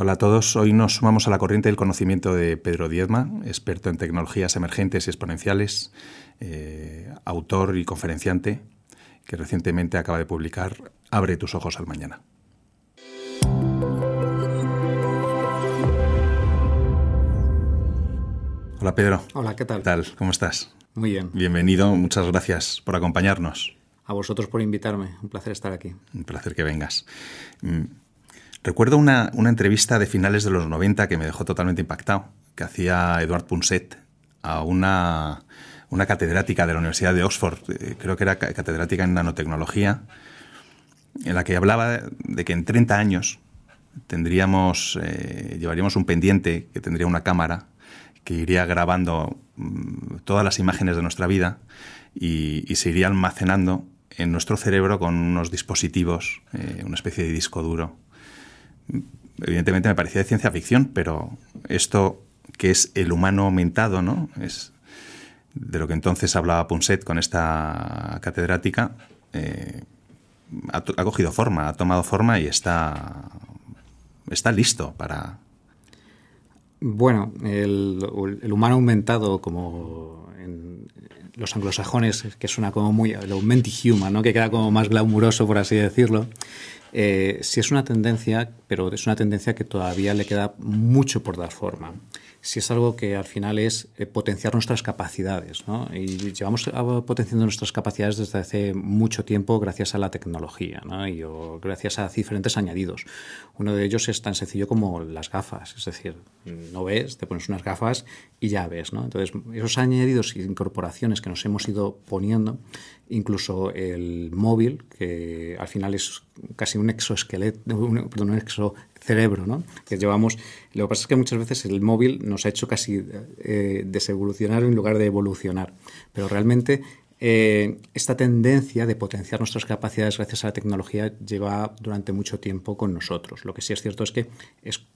Hola a todos. Hoy nos sumamos a la corriente del conocimiento de Pedro Diezma, experto en tecnologías emergentes y exponenciales, eh, autor y conferenciante, que recientemente acaba de publicar Abre tus ojos al mañana. Hola Pedro. Hola, ¿qué tal? ¿Qué tal? ¿Cómo estás? Muy bien. Bienvenido, muchas gracias por acompañarnos. A vosotros por invitarme, un placer estar aquí. Un placer que vengas. Recuerdo una, entrevista de finales de los 90 que me dejó totalmente impactado, que hacía Eduard Punset a una, una catedrática de la Universidad de Oxford, eh, creo que era catedrática en nanotecnología, en la que hablaba de que en 30 años tendríamos, eh, llevaríamos un pendiente que tendría una cámara que iría grabando mm, todas las imágenes de nuestra vida y, se iría almacenando en nuestro cerebro con unos dispositivos, eh, una especie de disco duro. Evidentemente me parecía de ciencia ficción, pero esto que es el humano aumentado, ¿no? Es de lo que entonces hablaba Punset con esta catedrática, eh, ha, cogido forma, ha tomado forma y está, está listo para, bueno, el, humano aumentado, como en los anglosajones, que suena como muy. el augmented human, ¿no? que queda como más glamuroso, por así decirlo. Eh, sí es una tendencia, pero es una tendencia que todavía le queda mucho por dar forma si es algo que al final es eh, potenciar nuestras capacidades. ¿no? Y llevamos potenciando nuestras capacidades desde hace mucho tiempo gracias a la tecnología ¿no? y gracias a diferentes añadidos. Uno de ellos es tan sencillo como las gafas, es decir, no ves, te pones unas gafas y ya ves. ¿no? Entonces, esos añadidos y incorporaciones que nos hemos ido poniendo, incluso el móvil, que al final es casi un exoesqueleto, perdón, un exo cerebro, ¿no? Que llevamos. Lo que pasa es que muchas veces el móvil nos ha hecho casi eh, desevolucionar en lugar de evolucionar. Pero realmente eh, esta tendencia de potenciar nuestras capacidades gracias a la tecnología lleva durante mucho tiempo con nosotros. Lo que sí es cierto es que es,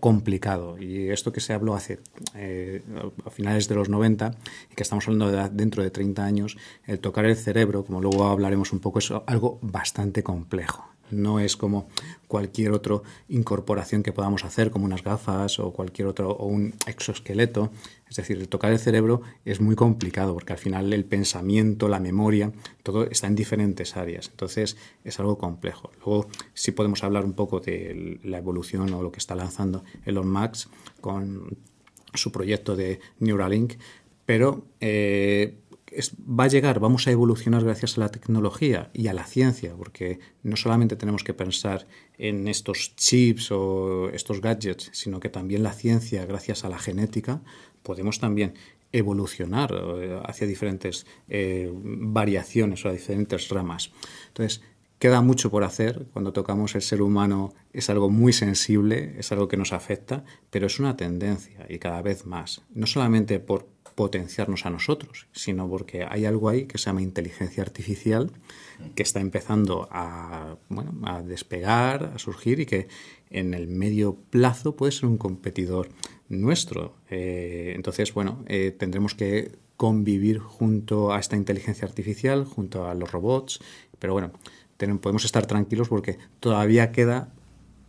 complicado y esto que se habló hace eh, a finales de los 90 y que estamos hablando de dentro de 30 años, el tocar el cerebro, como luego hablaremos un poco, es algo bastante complejo. No es como cualquier otra incorporación que podamos hacer, como unas gafas o cualquier otro, o un exoesqueleto. Es decir, tocar el cerebro es muy complicado porque al final el pensamiento, la memoria, todo está en diferentes áreas. Entonces es algo complejo. Luego sí podemos hablar un poco de la evolución o lo que está lanzando Elon Musk con su proyecto de Neuralink, pero eh, va a llegar, vamos a evolucionar gracias a la tecnología y a la ciencia, porque no solamente tenemos que pensar en estos chips o estos gadgets, sino que también la ciencia, gracias a la genética, podemos también evolucionar eh, hacia diferentes eh, variaciones o a diferentes ramas. Entonces, queda mucho por hacer. Cuando tocamos el ser humano es algo muy sensible, es algo que nos afecta, pero es una tendencia y cada vez más. No solamente por potenciarnos a nosotros, sino porque hay algo ahí que se llama inteligencia artificial que está empezando a, bueno, a despegar, a surgir y que en el medio plazo puede ser un competidor nuestro. Eh, entonces, bueno, eh, tendremos que convivir junto a esta inteligencia artificial, junto a los robots, pero bueno, podemos estar tranquilos porque todavía queda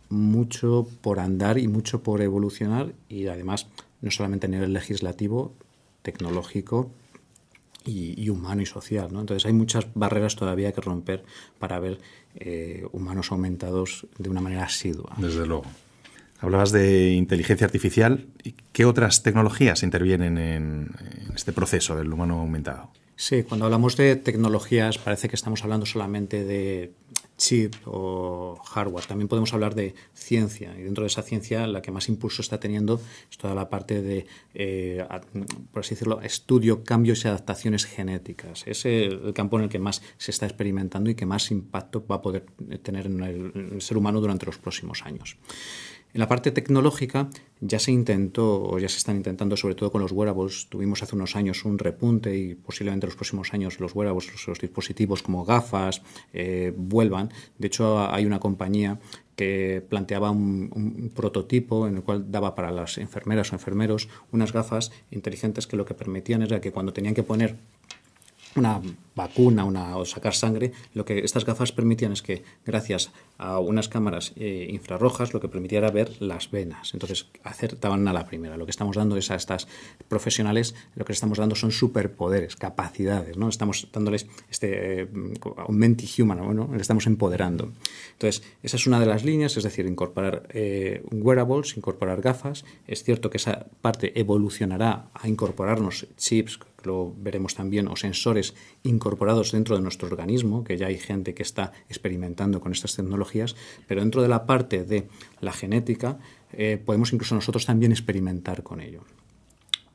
mucho por andar y mucho por evolucionar y además no solamente a nivel legislativo, tecnológico y, humano y social. ¿no? Entonces hay muchas barreras todavía que romper para ver eh, humanos aumentados de una manera asidua. Desde luego. Hablabas de inteligencia artificial. ¿Qué otras tecnologías intervienen en este proceso del humano aumentado? Sí, cuando hablamos de tecnologías parece que estamos hablando solamente de chip o hardware. También podemos hablar de ciencia y dentro de esa ciencia la que más impulso está teniendo es toda la parte de, eh, por así decirlo, estudio, cambios y adaptaciones genéticas. Es el campo en el que más se está experimentando y que más impacto va a poder tener en el ser humano durante los próximos años. En la parte tecnológica ya se intentó, o ya se están intentando, sobre todo con los wearables, tuvimos hace unos años un repunte y posiblemente en los próximos años los wearables, los, dispositivos como gafas, eh, vuelvan. De hecho, hay una compañía que planteaba un, prototipo en el cual daba para las enfermeras o enfermeros unas gafas inteligentes que lo que permitían era que cuando tenían que poner una vacuna una, o sacar sangre, lo que estas gafas permitían es que, gracias a unas cámaras eh, infrarrojas, lo que permitía era ver las venas. Entonces, acertaban a la primera. Lo que estamos dando es a estas profesionales, lo que estamos dando son superpoderes, capacidades, ¿no? Estamos dándoles este eh, human, ¿no? Le estamos empoderando. Entonces, esa es una de las líneas, es decir, incorporar eh, wearables, incorporar gafas. Es cierto que esa parte evolucionará a incorporarnos chips, lo veremos también, o sensores incorporados dentro de nuestro organismo, que ya hay gente que está experimentando con estas tecnologías, pero dentro de la parte de la genética eh, podemos incluso nosotros también experimentar con ello.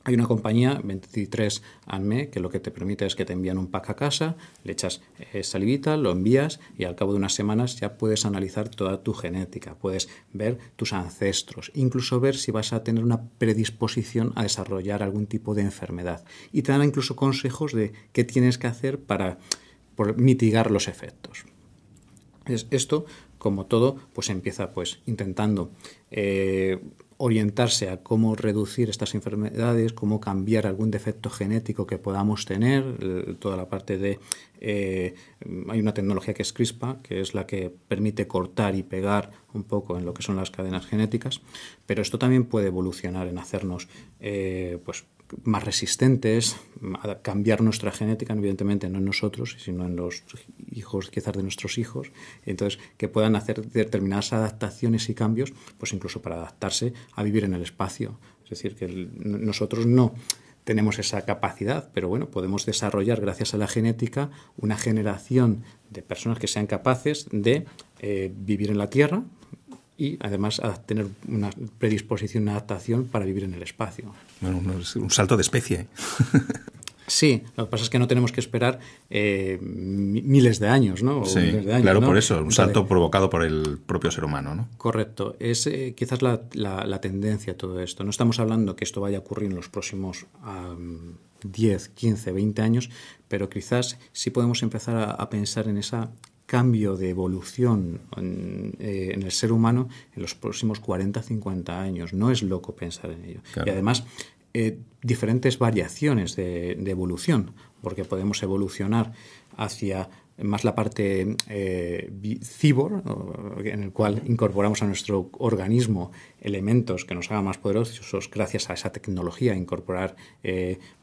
Hay una compañía, 23andMe, que lo que te permite es que te envían un pack a casa, le echas eh, salivita, lo envías y al cabo de unas semanas ya puedes analizar toda tu genética, puedes ver tus ancestros, incluso ver si vas a tener una predisposición a desarrollar algún tipo de enfermedad. Y te dan incluso consejos de qué tienes que hacer para mitigar los efectos. esto, como todo, pues empieza pues intentando eh, orientarse a cómo reducir estas enfermedades, cómo cambiar algún defecto genético que podamos tener, eh, toda la parte de... Eh, hay una tecnología que es CRISPR, que es la que permite cortar y pegar un poco en lo que son las cadenas genéticas, pero esto también puede evolucionar en hacernos eh, pues, más resistentes, a cambiar nuestra genética, evidentemente no en nosotros, sino en los hijos quizás de nuestros hijos, entonces que puedan hacer determinadas adaptaciones y cambios, pues incluso para adaptarse a vivir en el espacio. Es decir, que nosotros no tenemos esa capacidad, pero bueno, podemos desarrollar gracias a la genética una generación de personas que sean capaces de eh, vivir en la Tierra, y además a tener una predisposición, una adaptación para vivir en el espacio. Bueno, un salto de especie. Sí, lo que pasa es que no tenemos que esperar eh, miles de años, ¿no? sí, claro, por eso, un salto provocado por el propio ser humano, ¿no? Correcto. Es eh, quizás la, la, tendencia a todo esto. No estamos hablando que esto vaya a ocurrir en los próximos 10, 15, 20 años, pero quizás sí podemos empezar a pensar en esa cambio de evolución eh, en, el ser humano en los próximos 40, 50 años. No es loco pensar en ello. Y además, eh, diferentes variaciones de, evolución, porque podemos evolucionar hacia más la parte eh, cibor, en el cual incorporamos a nuestro organismo elementos que nos hagan más poderosos gracias a esa tecnología, incorporar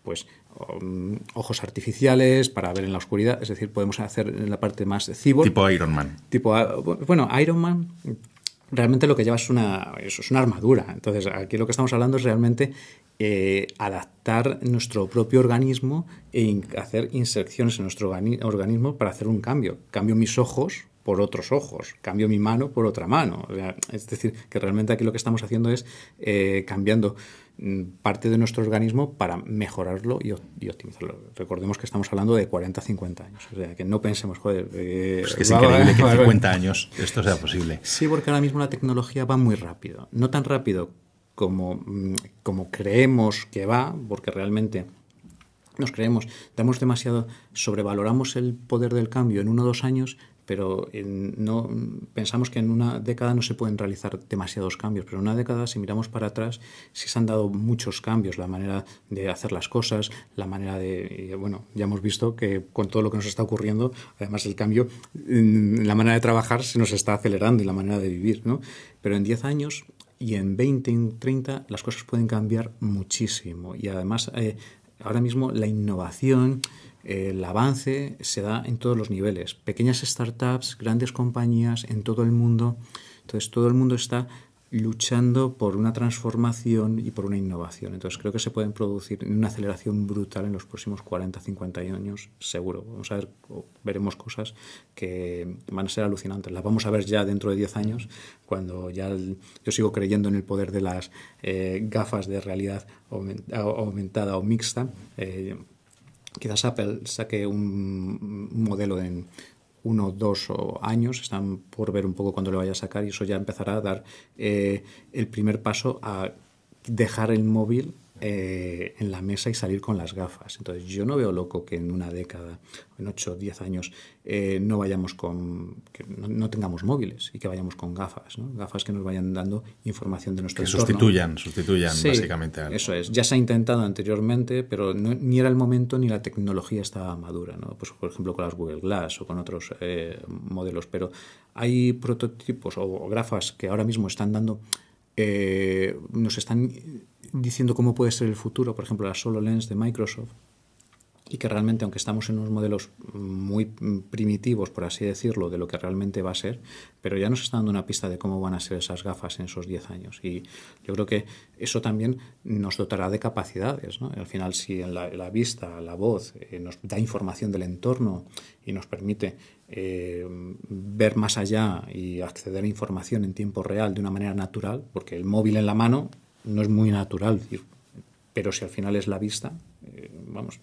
pues Um, ojos artificiales para ver en la oscuridad. Es decir, podemos hacer en la parte más cyborg. Tipo Iron Man. Tipo, ah, bueno, Iron Man realmente lo que lleva es una, es una armadura. Entonces, aquí lo que estamos hablando es realmente eh, adaptar nuestro propio organismo e hacer inserciones en nuestro organismo para hacer un cambio. Cambio mis ojos por otros ojos, cambio mi mano por otra mano. es decir, que realmente aquí lo que estamos haciendo es eh, cambiando parte de nuestro organismo para mejorarlo y, optimizarlo. Recordemos que estamos hablando de 40, 50 años. O sea, que no pensemos, joder... Eh, es que es increíble que en 50 años esto sea posible. Sí, porque ahora mismo la tecnología va muy rápido. No tan rápido como, mm, como creemos que va, porque realmente nos creemos, damos demasiado, sobrevaloramos el poder del cambio en uno o dos años, pero no pensamos que en una década no se pueden realizar demasiados cambios, pero en una década, si miramos para atrás, sí se han dado muchos cambios, la manera de hacer las cosas, la manera de, bueno, ya hemos visto que con todo lo que nos está ocurriendo, además el cambio, la manera de trabajar se nos está acelerando y la manera de vivir, ¿no? Pero en 10 años y en 20, en 30, las cosas pueden cambiar muchísimo y además eh, ahora mismo la innovación, el avance se da en todos los niveles, pequeñas startups, grandes compañías en todo el mundo. Entonces todo el mundo está luchando por una transformación y por una innovación. Entonces creo que se pueden producir una aceleración brutal en los próximos 40, 50 años, seguro. Vamos a ver, veremos cosas que van a ser alucinantes. Las vamos a ver ya dentro de 10 años, cuando ya yo sigo creyendo en el poder de las eh, gafas de realidad aumentada o mixta. Eh, quizás Apple saque un, modelo en uno, dos años, están por ver un poco cuándo le vaya a sacar y eso ya empezará a dar eh, el primer paso a dejar el móvil eh, en la mesa y salir con las gafas. Entonces, yo no veo loco que en una década, en 8 o 10 años, eh, no vayamos con. que no, tengamos móviles y que vayamos con gafas, ¿no? Gafas que nos vayan dando información de nuestro que sustituyan, sustituyan básicamente a... Eso es. Ya se ha intentado anteriormente, pero ni era el momento ni la tecnología estaba madura, ¿no? Pues, por ejemplo, con las Google Glass o con otros eh, modelos. Pero hay prototipos o, gafas que ahora mismo están dando. nos están diciendo cómo puede ser el futuro, por ejemplo, la Solo Lens de Microsoft, y que realmente, aunque estamos en unos modelos muy primitivos, por así decirlo, de lo que realmente va a ser, pero ya nos está dando una pista de cómo van a ser esas gafas en esos 10 años. Y yo creo que eso también nos dotará de capacidades. ¿no? Al final, si la, la vista, la voz, eh, nos da información del entorno y nos permite eh, ver más allá y acceder a información en tiempo real de una manera natural, porque el móvil en la mano no es muy natural, pero si al final es la vista, eh, vamos,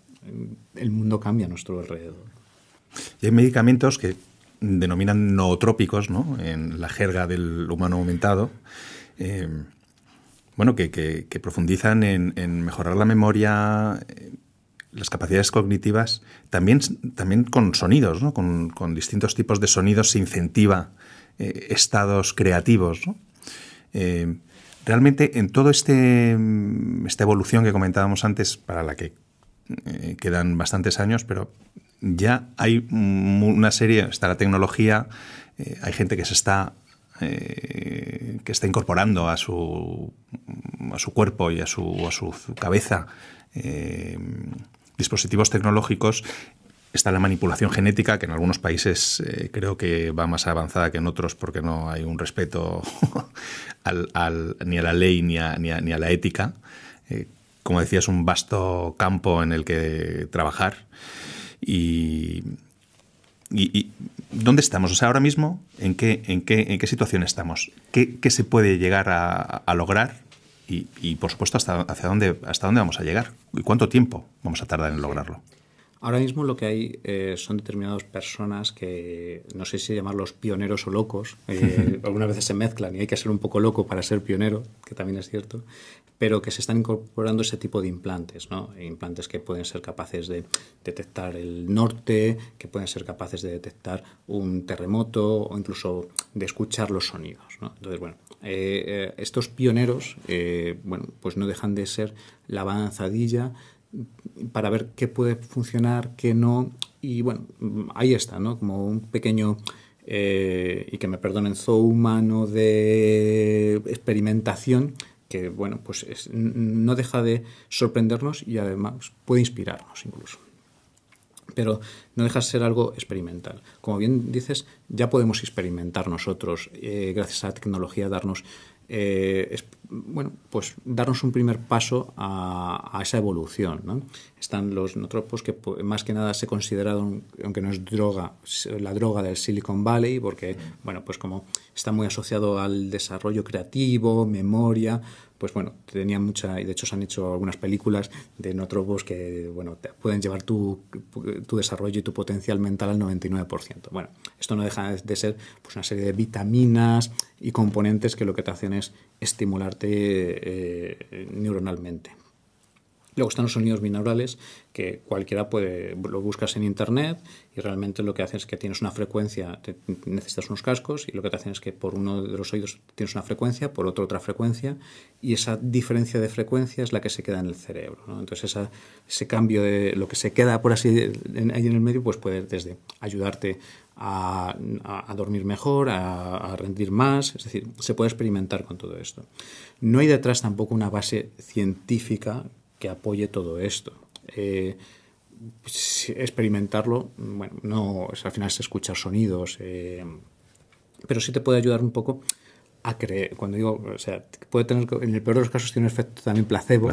el mundo cambia a nuestro alrededor. Y hay medicamentos que denominan nootrópicos, ¿no? En la jerga del humano aumentado. Eh, bueno, que, profundizan en, mejorar la memoria, eh, las capacidades cognitivas, también, también con sonidos, ¿no? Con, distintos tipos de sonidos se incentiva estados creativos, ¿no? Realmente en toda este, esta evolución que comentábamos antes, para la que eh, quedan bastantes años, pero ya hay una serie, está la tecnología, eh, hay gente que se está eh, que está incorporando a su, a su cuerpo y a su, a su cabeza dispositivos tecnológicos Está la manipulación genética, que en algunos países eh, creo que va más avanzada que en otros porque no hay un respeto ni a la ley ni a, la ética. Eh, como decía, es un vasto campo en el que trabajar. Y, ¿Dónde estamos? O sea, ahora mismo, ¿en qué, situación estamos? ¿Qué, se puede llegar a, lograr? Y, por supuesto, hasta dónde vamos a llegar. ¿Y cuánto tiempo vamos a tardar en lograrlo? Ahora mismo lo que hay eh, son determinadas personas que, no sé si llamarlos pioneros o locos, eh, algunas veces se mezclan y hay que ser un poco loco para ser pionero, que también es cierto, pero que se están incorporando ese tipo de implantes, ¿no? Implantes que pueden ser capaces de detectar el norte, que pueden ser capaces de detectar un terremoto o incluso de escuchar los sonidos, ¿no? Entonces, bueno, eh, estos pioneros, bueno, pues no dejan de ser la avanzadilla para ver qué puede funcionar, qué no. Y bueno, ahí está, ¿no? Como un pequeño, eh, y que me perdonen, zoo humano de experimentación que, bueno, pues no deja de sorprendernos y además puede inspirarnos incluso. Pero no deja de ser algo experimental. Como bien dices, ya podemos experimentar nosotros, eh, gracias a la tecnología, darnos eh, bueno, pues darnos un primer paso a, esa evolución. Están los nootropos que más que nada se consideraron, aunque no es droga, la droga del Silicon Valley, porque bueno, pues como está muy asociado al desarrollo creativo, memoria, pues bueno, tenía mucha, y de hecho se han hecho algunas películas de nootropos que bueno, pueden llevar tu, tu, desarrollo y tu potencial mental al 99%. Bueno, esto no deja de ser pues una serie de vitaminas y componentes que lo que te hacen es estimularte eh, neuronalmente. Luego están los sonidos binaurales, que cualquiera puede, lo buscas en internet y realmente lo que hace es que tienes una frecuencia, necesitas unos cascos y lo que te hacen es que por uno de los oídos tienes una frecuencia, por otro otra frecuencia y esa diferencia de frecuencia es la que se queda en el cerebro. Entonces ese cambio de lo que se queda por así ahí en el medio pues puede desde ayudarte a, dormir mejor, a, rendir más, es decir, se puede experimentar con todo esto. No hay detrás tampoco una base científica que apoye todo esto. Eh, experimentarlo, bueno, no, al final es escuchar sonidos, eh, pero sí te puede ayudar un poco a creer. Cuando digo, o sea, puede tener, en el peor de los casos tiene un efecto también placebo,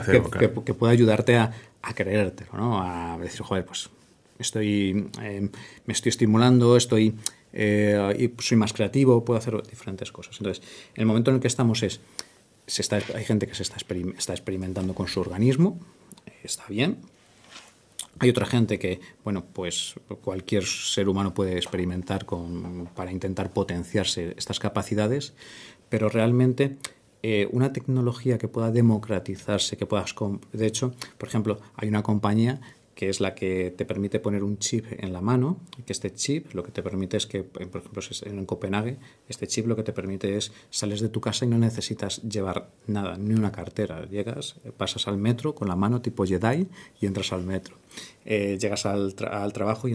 que, puede ayudarte a, a creértelo, ¿no? A decir, joder, pues estoy, eh, me estoy estimulando, estoy, y soy más creativo, puedo hacer diferentes cosas. Entonces, el momento en el que estamos es hay gente que se está, está experimentando con su organismo, está bien. Hay otra gente que, bueno, pues cualquier ser humano puede experimentar con, para intentar potenciarse estas capacidades, pero realmente eh, una tecnología que pueda democratizarse, que puedas... De hecho, por ejemplo, hay una compañía que es la que te permite poner un chip en la mano, que este chip lo que te permite es que, por ejemplo, en Copenhague, este chip lo que te permite es sales de tu casa y no necesitas llevar nada, ni una cartera. Llegas, pasas al metro con la mano tipo Jedi y entras al metro. Eh, llegas al, trabajo y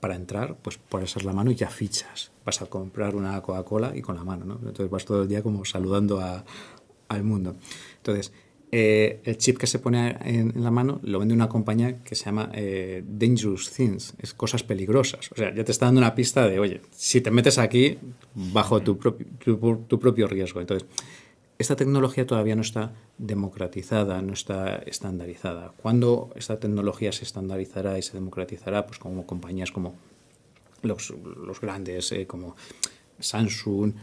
para entrar, pues pones la mano y ya fichas. Vas a comprar una Coca-Cola y con la mano, ¿no? Entonces vas todo el día como saludando a, al mundo. Entonces, eh, el chip que se pone en, la mano lo vende una compañía que se llama eh, Dangerous Things, es cosas peligrosas. O sea, ya te está dando una pista de, oye, si te metes aquí, bajo tu, tu, propio riesgo. Entonces, esta tecnología todavía no está democratizada, no está estandarizada. ¿Cuándo esta tecnología se estandarizará y se democratizará? Pues como compañías como los, los grandes, eh, como Samsung,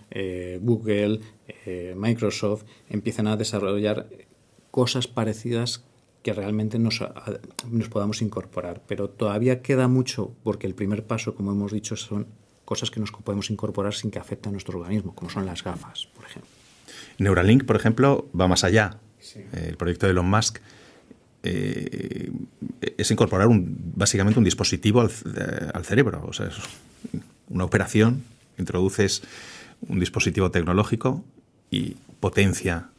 Google, Microsoft, empiezan a desarrollar cosas parecidas que realmente nos, nos podamos incorporar. Pero todavía queda mucho porque el primer paso, como hemos dicho, son cosas que nos podemos incorporar sin que afecte a nuestro organismo, como son las gafas, por ejemplo. Neuralink, por ejemplo, va más allá. El proyecto de Elon Musk eh, es incorporar un, básicamente un dispositivo al, al, cerebro. O sea, es una operación, introduces un dispositivo tecnológico y potencia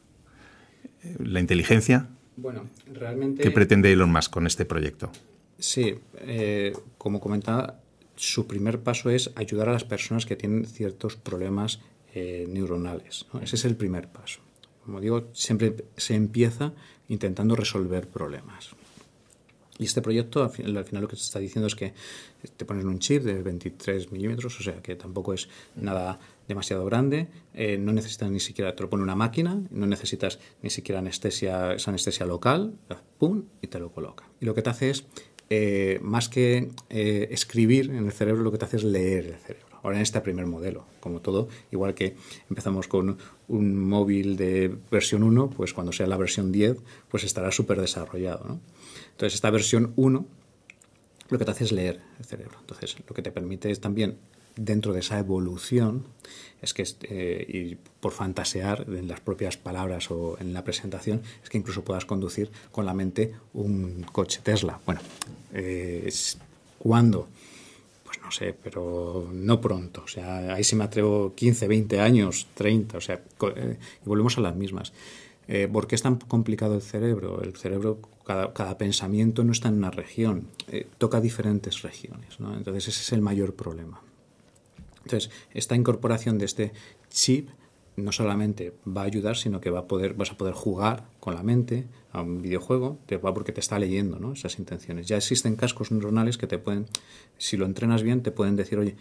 la inteligencia. Bueno, realmente. ¿Qué pretende Elon Musk con este proyecto? Sí, eh, como comentaba, su primer paso es ayudar a las personas que tienen ciertos problemas eh, neuronales. Ese es el primer paso. Como digo, siempre se empieza intentando resolver problemas. Y este proyecto, al final, lo que se está diciendo es que te pones un chip de 23 milímetros, o sea que tampoco es nada demasiado grande, eh, no necesitas ni siquiera, te lo pone una máquina, no necesitas ni siquiera anestesia, esa anestesia local, pum, y te lo coloca. Y lo que te hace es, eh, más que eh, escribir en el cerebro, lo que te hace es leer el cerebro. Ahora en este primer modelo, como todo, igual que empezamos con un móvil de versión 1, pues cuando sea la versión 10, pues estará súper desarrollado. Entonces esta versión 1 lo que te hace es leer el cerebro. Entonces lo que te permite es también dentro de esa evolución es que, eh, y por fantasear en las propias palabras o en la presentación, es que incluso puedas conducir con la mente un coche Tesla. Bueno, eh, ¿cuándo? Pues no sé, pero no pronto. O sea, ahí sí me atrevo 15, 20 años, 30, o sea, eh, y volvemos a las mismas. ¿Por qué es tan complicado el cerebro? El cerebro, cada, pensamiento no está en una región, toca diferentes regiones. Entonces ese es el mayor problema. Entonces, esta incorporación de este chip no solamente va a ayudar, sino que va a poder, vas a poder jugar con la mente a un videojuego, te va porque te está leyendo ¿no? esas intenciones. Ya existen cascos neuronales que te pueden, si lo entrenas bien, te pueden decir, oye,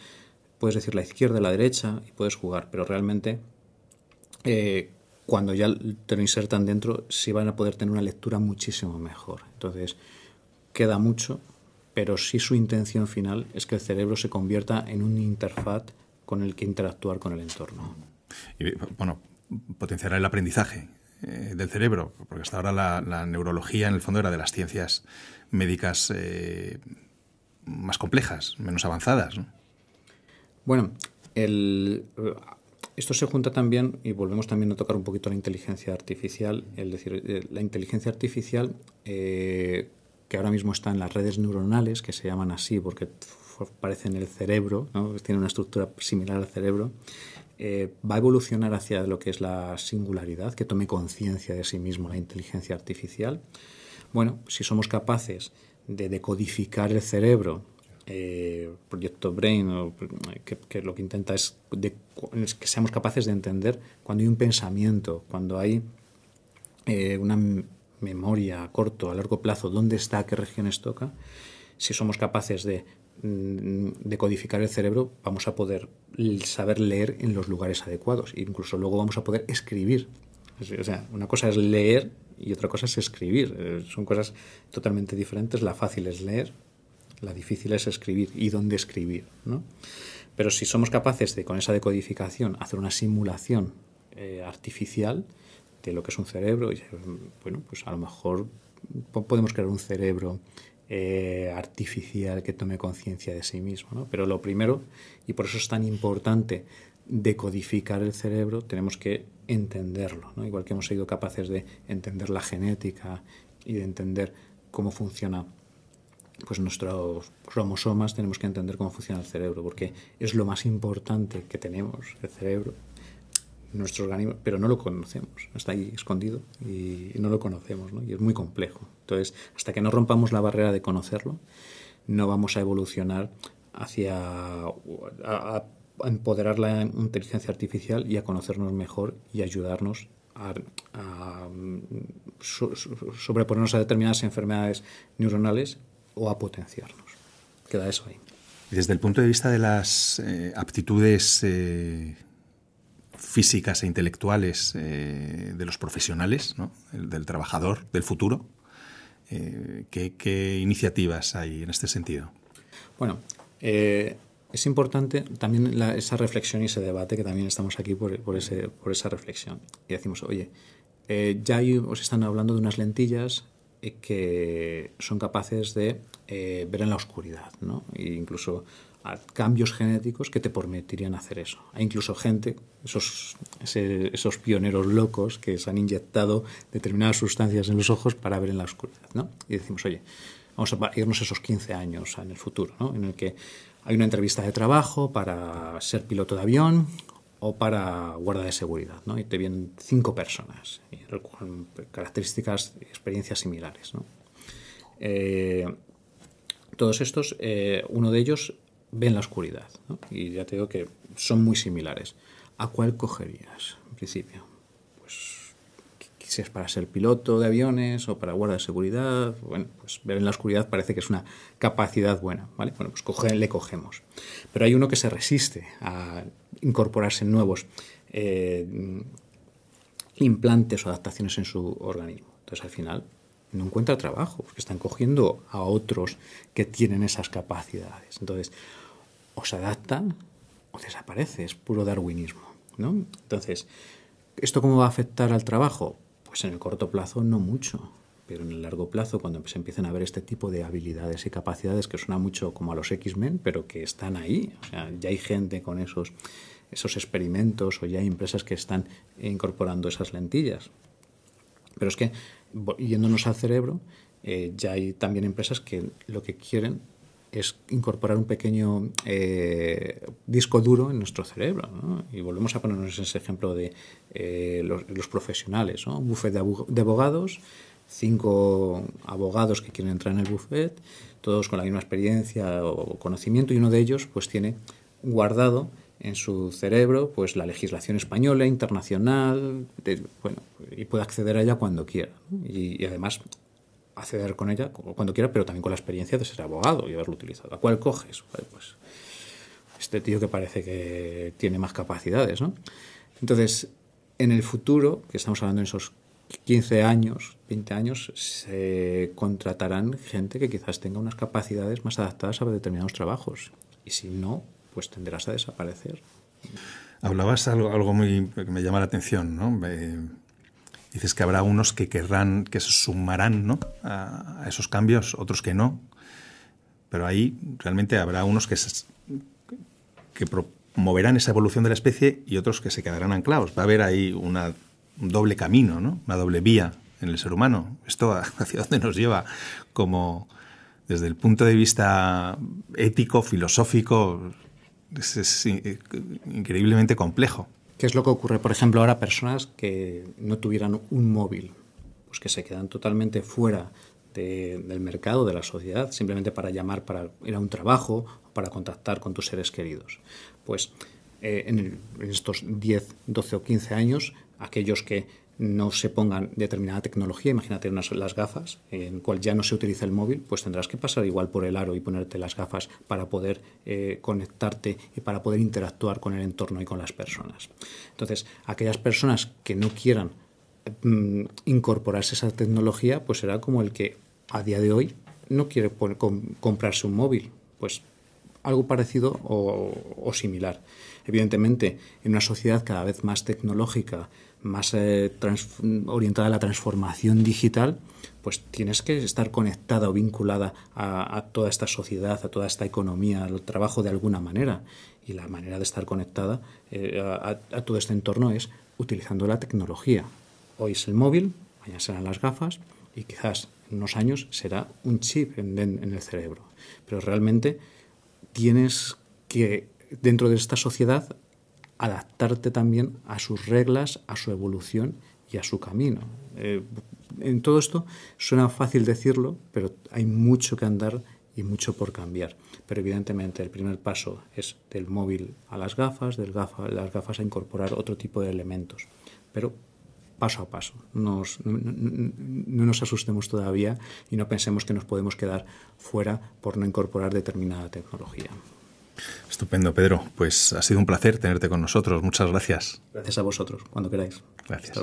puedes decir la izquierda, la derecha y puedes jugar, pero realmente eh, cuando ya te lo insertan dentro, sí van a poder tener una lectura muchísimo mejor. Entonces, queda mucho, pero sí su intención final es que el cerebro se convierta en un interfaz con el que interactuar con el entorno. Y, bueno, potenciará el aprendizaje eh, del cerebro, porque hasta ahora la, neurología en el fondo era de las ciencias médicas eh, más complejas, menos avanzadas. Bueno, esto se junta también, y volvemos también a tocar un poquito la inteligencia artificial, es decir, eh, la inteligencia artificial que ahora mismo está en las redes neuronales, que se llaman así porque aparecen en el cerebro, ¿no? tiene una estructura similar al cerebro, eh, va a evolucionar hacia lo que es la singularidad, que tome conciencia de sí mismo la inteligencia artificial. Bueno, si somos capaces de decodificar el cerebro, eh, Proyecto Brain, que, lo que intenta es, que seamos capaces de entender cuando hay un pensamiento, cuando hay eh, una memoria a corto, a largo plazo, dónde está, qué regiones toca, si somos capaces de, mm, de codificar el cerebro, vamos a poder saber leer en los lugares adecuados. Incluso luego vamos a poder escribir. O sea, una cosa es leer y otra cosa es escribir. Eh, son cosas totalmente diferentes. La fácil es leer, la difícil es escribir y dónde escribir. ¿no? Pero si somos capaces de, con esa decodificación, hacer una simulación eh, artificial, lo que es un cerebro. Bueno, pues a lo mejor podemos crear un cerebro eh, artificial que tome conciencia de sí mismo. ¿no? Pero lo primero, y por eso es tan importante decodificar el cerebro, tenemos que entenderlo. ¿no? Igual que hemos sido capaces de entender la genética y de entender cómo funciona pues nuestros cromosomas, tenemos que entender cómo funciona el cerebro, porque es lo más importante que tenemos, el cerebro, nuestro organismo, pero no lo conocemos, está ahí escondido y no lo conocemos, ¿no? y es muy complejo. Entonces, hasta que no rompamos la barrera de conocerlo, no vamos a evolucionar hacia empoderar la inteligencia artificial y a conocernos mejor y ayudarnos a, sobreponernos a determinadas enfermedades neuronales o a potenciarnos. Queda eso ahí. Desde el punto de vista de las eh, aptitudes eh, físicas e intelectuales eh, de los profesionales, del trabajador del futuro, ¿qué, iniciativas hay en este sentido? Bueno, es importante también esa reflexión y ese debate que también estamos aquí por, por, ese, por esa reflexión. Y decimos, oye, ya os están hablando de unas lentillas que son capaces de eh, ver en la oscuridad, ¿no? E incluso cambios genéticos que te permitirían hacer eso. Hay incluso gente, esos, esos pioneros locos que se han inyectado determinadas sustancias en los ojos para ver en la oscuridad. ¿no? Y decimos, oye, vamos a irnos esos 15 años en el futuro, ¿no? en el que hay una entrevista de trabajo para ser piloto de avión o para guarda de seguridad, ¿no? Y te vienen cinco personas con características y experiencias similares, ¿no? Eh, todos estos, eh, uno de ellos ve en la oscuridad. Y ya te digo que son muy similares. ¿A cuál cogerías, en principio? Pues si es para ser piloto de aviones o para guarda de seguridad, bueno, pues ver en la oscuridad parece que es una capacidad buena, ¿vale? Bueno, pues le cogemos. Pero hay uno que se resiste a incorporarse nuevos eh, implantes o adaptaciones en su organismo. Entonces, al final, no encuentra trabajo, porque están cogiendo a otros que tienen esas capacidades. Entonces, o se adapta o desaparece, es puro darwinismo. ¿no? Entonces, ¿esto cómo va a afectar al trabajo? Pues en el corto plazo no mucho, pero en el largo plazo, cuando se empiecen a ver este tipo de habilidades y capacidades que suena mucho como a los X-Men, pero que están ahí, o sea, ya hay gente con esos, esos experimentos o ya hay empresas que están incorporando esas lentillas. Pero es que, yéndonos al cerebro, eh, ya hay también empresas que lo que quieren es incorporar un pequeño eh, disco duro en nuestro cerebro. Y volvemos a ponernos ese ejemplo de eh, los, profesionales, ¿no? buffet de, abogados, cinco abogados que quieren entrar en el buffet, todos con la misma experiencia o conocimiento, y uno de ellos pues tiene guardado en su cerebro pues la legislación española, internacional, bueno, y puede acceder a ella cuando quiera. y, además acceder con ella cuando quiera, pero también con la experiencia de ser abogado y haberlo utilizado. ¿A cuál coges? Pues este tío que parece que tiene más capacidades, ¿no? Entonces, en el futuro, que estamos hablando en esos 15 años, 20 años, se contratarán gente que quizás tenga unas capacidades más adaptadas a determinados trabajos. Y si no, pues tenderás a desaparecer. Hablabas algo, algo muy que me llama la atención, ¿no? Dices que habrá unos que querrán, que se sumarán ¿no? a, esos cambios, otros que no. Pero ahí realmente habrá unos que, que promoverán esa evolución de la especie y otros que se quedarán anclados. Va a haber ahí una, un doble camino, ¿no? una doble vía en el ser humano. ¿Esto hacia dónde nos lleva como desde el punto de vista ético, filosófico? es increíblemente complejo. ¿Qué es lo que ocurre, por ejemplo, ahora personas que no tuvieran un móvil? Pues que se quedan totalmente fuera del mercado, de la sociedad, simplemente para llamar para ir a un trabajo o para contactar con tus seres queridos. Pues eh, en, estos 10, 12 o 15 años, aquellos que no se pongan determinada tecnología, imagínate unas, las gafas, en cual ya no se utiliza el móvil, pues tendrás que pasar igual por el aro y ponerte las gafas para poder eh, conectarte y para poder interactuar con el entorno y con las personas. Entonces, aquellas personas que no quieran mm, incorporarse a esa tecnología, pues será como el que a día de hoy no quiere comprarse un móvil, pues algo parecido o, o similar. Evidentemente, en una sociedad cada vez más tecnológica, más eh, orientada a la transformación digital, pues tienes que estar conectada o vinculada a, toda esta sociedad, a toda esta economía, al trabajo de alguna manera. Y la manera de estar conectada eh, a, todo este entorno es utilizando la tecnología. Hoy es el móvil, mañana serán las gafas y quizás en unos años será un chip en el cerebro. Pero realmente tienes que, dentro de esta sociedad, adaptarte también a sus reglas, a su evolución y a su camino. Eh, en todo esto suena fácil decirlo, pero hay mucho que andar y mucho por cambiar. Pero evidentemente el primer paso es del móvil a las gafas, del gafa, las gafas a incorporar otro tipo de elementos. Pero paso a paso. no, no, nos asustemos todavía y no pensemos que nos podemos quedar fuera por no incorporar determinada tecnología. Estupendo, Pedro. Pues ha sido un placer tenerte con nosotros. Muchas gracias. Gracias a vosotros, cuando queráis. Gracias.